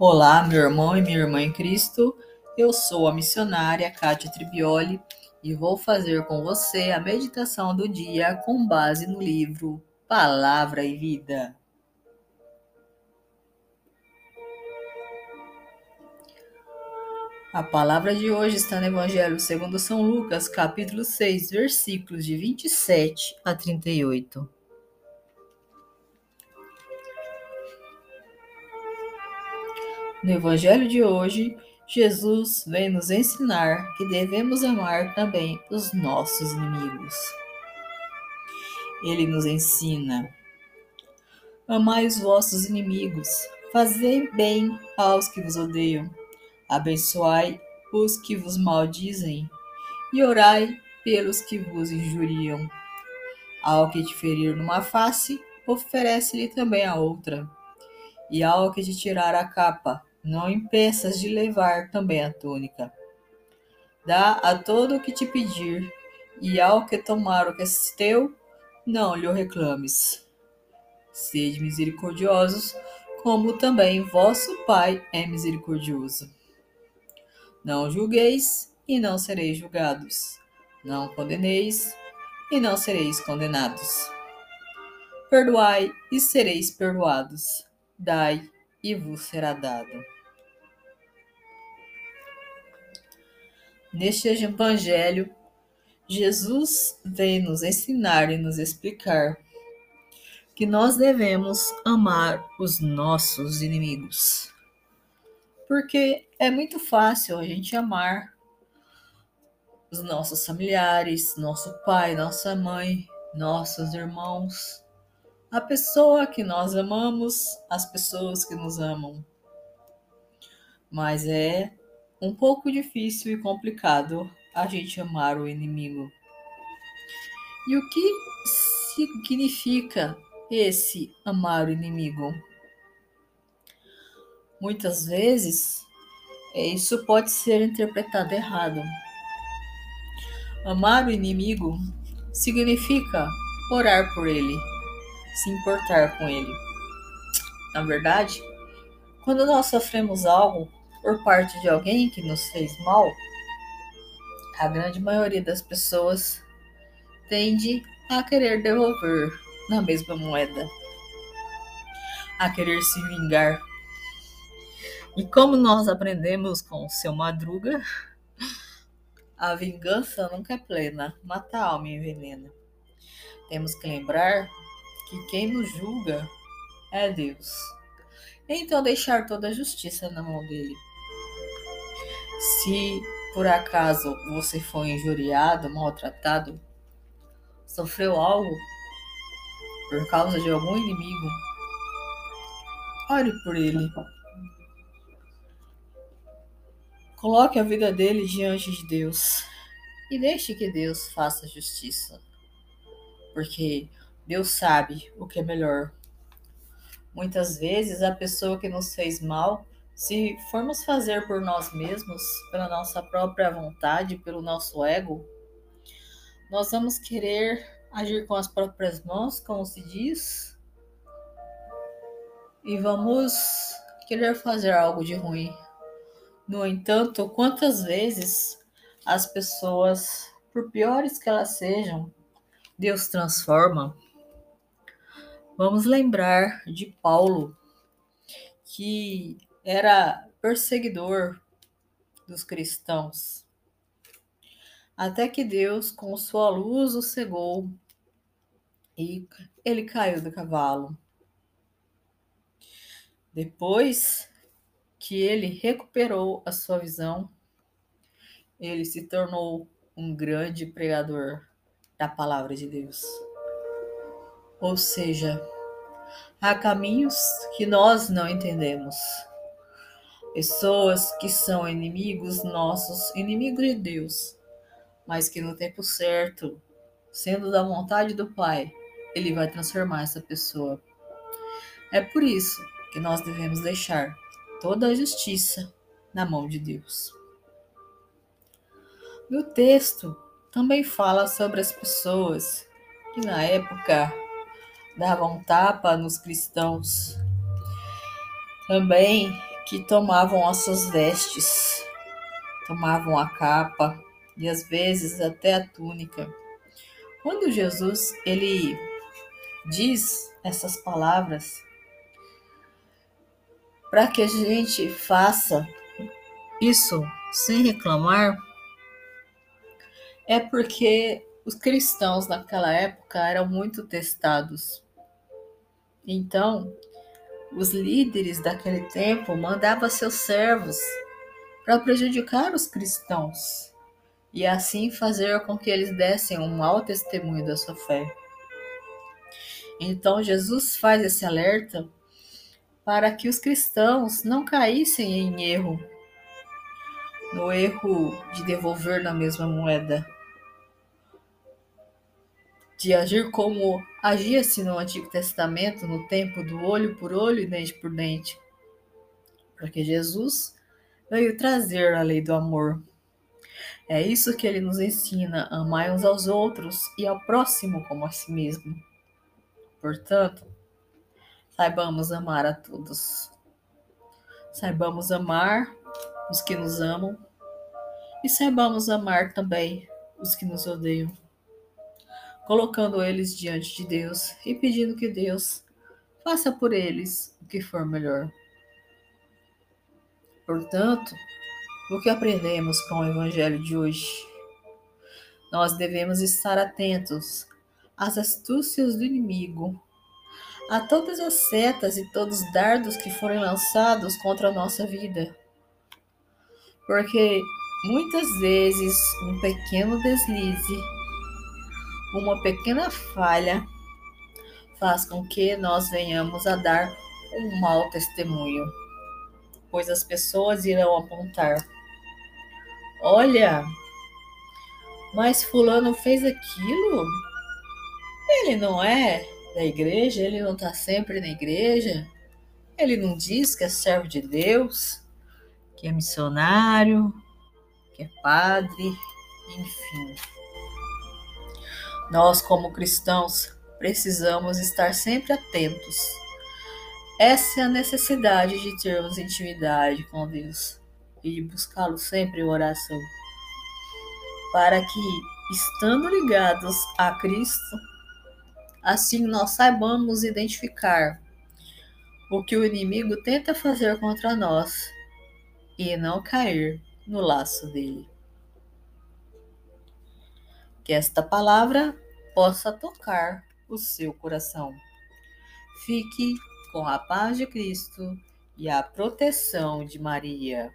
Olá, meu irmão e minha irmã em Cristo. Eu sou a missionária Kátia Tribioli e vou fazer com você a meditação do dia com base no livro Palavra e Vida. A palavra de hoje está no Evangelho segundo São Lucas, capítulo 6, versículos de 27 a 38. No Evangelho de hoje, Jesus vem nos ensinar que devemos amar também os nossos inimigos. Ele nos ensina: Amai os vossos inimigos, fazei bem aos que vos odeiam, abençoai os que vos maldizem e orai pelos que vos injuriam. Ao que te ferir numa face, oferece-lhe também a outra. E ao que te tirar a capa, não impeças de levar também a túnica. Dá a todo o que te pedir, e ao que tomar o que é teu, não lhe reclames. Sede misericordiosos, como também vosso Pai é misericordioso. Não julgueis, e não sereis julgados. Não condeneis, e não sereis condenados. Perdoai, e sereis perdoados. Dai, e vos será dado. Neste Evangelho, Jesus vem nos ensinar e nos explicar que nós devemos amar os nossos inimigos. Porque é muito fácil a gente amar os nossos familiares, nosso pai, nossa mãe, nossos irmãos, a pessoa que nós amamos, as pessoas que nos amam. Mas é um pouco difícil e complicado a gente amar o inimigo. E o que significa esse amar o inimigo? Muitas vezes isso pode ser interpretado errado. Amar o inimigo significa orar por ele se importar com ele. Na verdade, quando nós sofremos algo por parte de alguém que nos fez mal, a grande maioria das pessoas tende a querer devolver na mesma moeda, a querer se vingar. E como nós aprendemos com o seu Madruga, a vingança nunca é plena, mata a alma e envenena. Temos que lembrar que quem nos julga é Deus. Então deixar toda a justiça na mão dele. Se por acaso você foi injuriado, maltratado, sofreu algo por causa de algum inimigo, ore por ele. Coloque a vida dele diante de Deus e deixe que Deus faça justiça. Porque Deus sabe o que é melhor. Muitas vezes a pessoa que nos fez mal, se formos fazer por nós mesmos, pela nossa própria vontade, pelo nosso ego, nós vamos querer agir com as próprias mãos, como se diz, e vamos querer fazer algo de ruim. No entanto, quantas vezes as pessoas, por piores que elas sejam, Deus transforma Vamos lembrar de Paulo, que era perseguidor dos cristãos, até que Deus, com sua luz, o cegou e ele caiu do cavalo. Depois que ele recuperou a sua visão, ele se tornou um grande pregador da palavra de Deus. Ou seja, há caminhos que nós não entendemos. Pessoas que são inimigos nossos, inimigos de Deus, mas que no tempo certo, sendo da vontade do Pai, Ele vai transformar essa pessoa. É por isso que nós devemos deixar toda a justiça na mão de Deus. No texto também fala sobre as pessoas que na época davam tapa nos cristãos. Também que tomavam as suas vestes, tomavam a capa e às vezes até a túnica. Quando Jesus ele diz essas palavras para que a gente faça isso sem reclamar, é porque os cristãos naquela época eram muito testados. Então, os líderes daquele tempo mandavam seus servos para prejudicar os cristãos e assim fazer com que eles dessem um mau testemunho da sua fé. Então Jesus faz esse alerta para que os cristãos não caíssem em erro, no erro de devolver na mesma moeda, de agir como agia-se no Antigo Testamento, no tempo do olho por olho e dente por dente. Porque Jesus veio trazer a lei do amor. É isso que ele nos ensina: amar uns aos outros e ao próximo como a si mesmo. Portanto, saibamos amar a todos. Saibamos amar os que nos amam e saibamos amar também os que nos odeiam colocando eles diante de Deus e pedindo que Deus faça por eles o que for melhor. Portanto, o que aprendemos com o Evangelho de hoje? Nós devemos estar atentos às astúcias do inimigo, a todas as setas e todos os dardos que forem lançados contra a nossa vida. Porque muitas vezes um pequeno deslize uma pequena falha faz com que nós venhamos a dar um mau testemunho, pois as pessoas irão apontar: Olha, mas Fulano fez aquilo? Ele não é da igreja, ele não está sempre na igreja, ele não diz que é servo de Deus, que é missionário, que é padre, enfim. Nós, como cristãos, precisamos estar sempre atentos. Essa é a necessidade de termos intimidade com Deus e de buscá-lo sempre em oração, para que, estando ligados a Cristo, assim nós saibamos identificar o que o inimigo tenta fazer contra nós e não cair no laço dele que esta palavra possa tocar o seu coração. Fique com a paz de Cristo e a proteção de Maria.